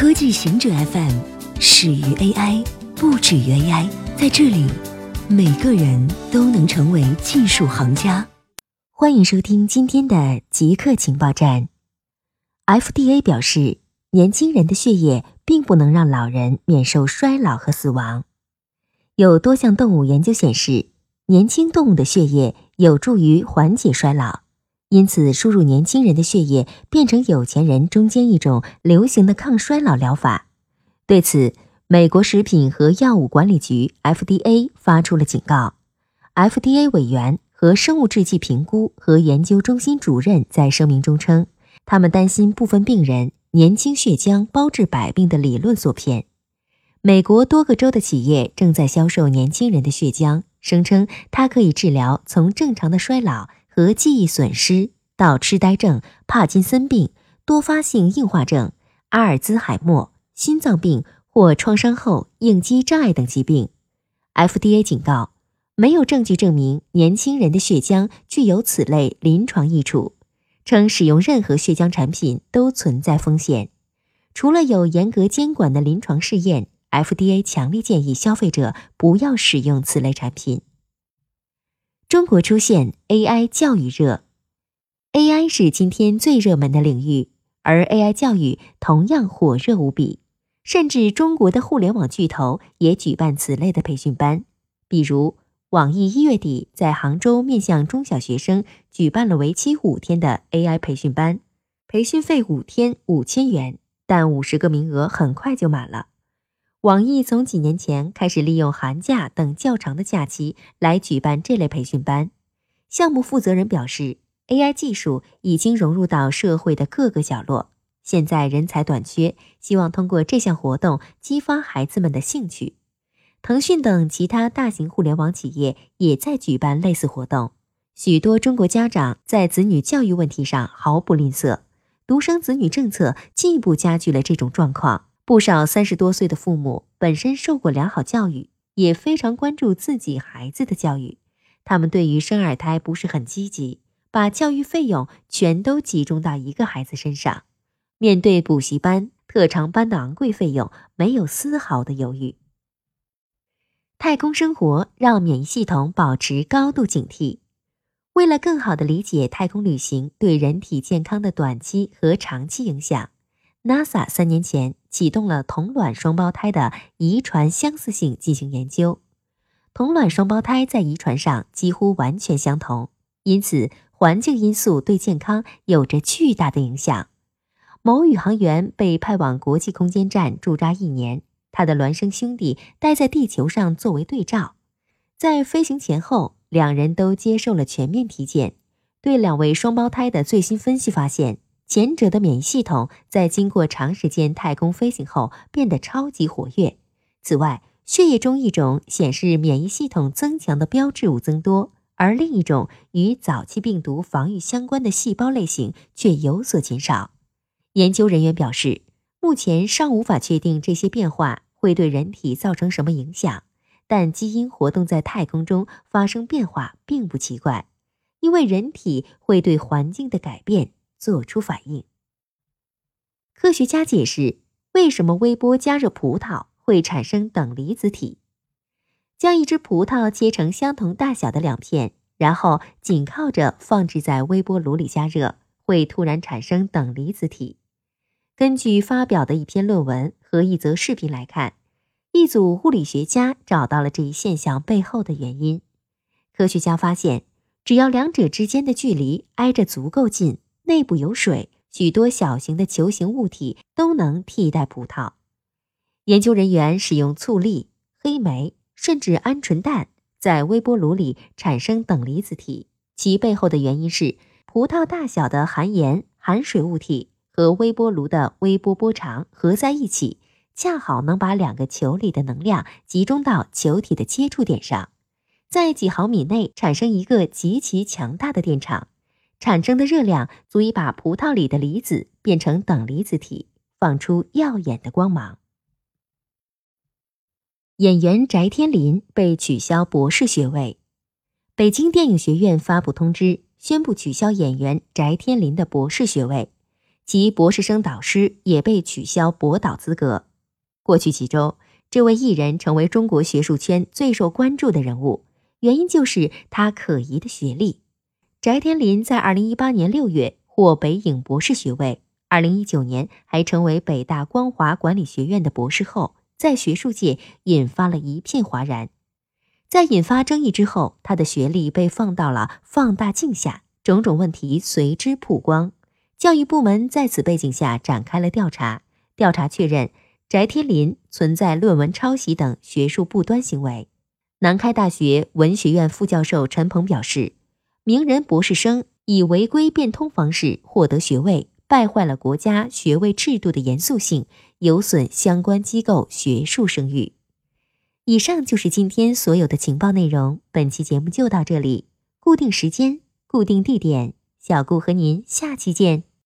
科技行者 FM 始于 AI，不止于 AI。在这里，每个人都能成为技术行家。欢迎收听今天的极客情报站。FDA 表示，年轻人的血液并不能让老人免受衰老和死亡。有多项动物研究显示，年轻动物的血液有助于缓解衰老。因此，输入年轻人的血液变成有钱人中间一种流行的抗衰老疗法。对此，美国食品和药物管理局 （FDA） 发出了警告。FDA 委员和生物制剂评估和研究中心主任在声明中称，他们担心部分病人年轻血浆包治百病的理论所骗。美国多个州的企业正在销售年轻人的血浆，声称它可以治疗从正常的衰老。和记忆损失到痴呆症、帕金森病、多发性硬化症、阿尔兹海默、心脏病或创伤后应激障碍等疾病，FDA 警告，没有证据证明年轻人的血浆具有此类临床益处，称使用任何血浆产品都存在风险。除了有严格监管的临床试验，FDA 强烈建议消费者不要使用此类产品。中国出现 AI 教育热，AI 是今天最热门的领域，而 AI 教育同样火热无比。甚至中国的互联网巨头也举办此类的培训班，比如网易一月底在杭州面向中小学生举办了为期五天的 AI 培训班，培训费五天五千元，但五十个名额很快就满了。网易从几年前开始利用寒假等较长的假期来举办这类培训班。项目负责人表示，AI 技术已经融入到社会的各个角落，现在人才短缺，希望通过这项活动激发孩子们的兴趣。腾讯等其他大型互联网企业也在举办类似活动。许多中国家长在子女教育问题上毫不吝啬，独生子女政策进一步加剧了这种状况。不少三十多岁的父母本身受过良好教育，也非常关注自己孩子的教育。他们对于生二胎不是很积极，把教育费用全都集中到一个孩子身上。面对补习班、特长班的昂贵费用，没有丝毫的犹豫。太空生活让免疫系统保持高度警惕。为了更好的理解太空旅行对人体健康的短期和长期影响。NASA 三年前启动了同卵双胞胎的遗传相似性进行研究。同卵双胞胎在遗传上几乎完全相同，因此环境因素对健康有着巨大的影响。某宇航员被派往国际空间站驻扎一年，他的孪生兄弟待在地球上作为对照。在飞行前后，两人都接受了全面体检。对两位双胞胎的最新分析发现。前者的免疫系统在经过长时间太空飞行后变得超级活跃。此外，血液中一种显示免疫系统增强的标志物增多，而另一种与早期病毒防御相关的细胞类型却有所减少。研究人员表示，目前尚无法确定这些变化会对人体造成什么影响，但基因活动在太空中发生变化并不奇怪，因为人体会对环境的改变。做出反应。科学家解释，为什么微波加热葡萄会产生等离子体。将一只葡萄切成相同大小的两片，然后紧靠着放置在微波炉里加热，会突然产生等离子体。根据发表的一篇论文和一则视频来看，一组物理学家找到了这一现象背后的原因。科学家发现，只要两者之间的距离挨着足够近。内部有水，许多小型的球形物体都能替代葡萄。研究人员使用醋粒、黑莓甚至鹌鹑蛋在微波炉里产生等离子体，其背后的原因是葡萄大小的含盐含水物体和微波炉的微波波长合在一起，恰好能把两个球里的能量集中到球体的接触点上，在几毫米内产生一个极其强大的电场。产生的热量足以把葡萄里的离子变成等离子体，放出耀眼的光芒。演员翟天临被取消博士学位，北京电影学院发布通知，宣布取消演员翟天临的博士学位。其博士生导师也被取消博导资格。过去几周，这位艺人成为中国学术圈最受关注的人物，原因就是他可疑的学历。翟天临在二零一八年六月获北影博士学位，二零一九年还成为北大光华管理学院的博士后，在学术界引发了一片哗然。在引发争议之后，他的学历被放到了放大镜下，种种问题随之曝光。教育部门在此背景下展开了调查，调查确认翟天临存在论文抄袭等学术不端行为。南开大学文学院副教授陈鹏表示，名人博士生以违规变通方式获得学位，败坏了国家学位制度的严肃性，有损相关机构学术声誉。以上就是今天所有的情报内容，本期节目就到这里，固定时间，固定地点，小顾和您下期见。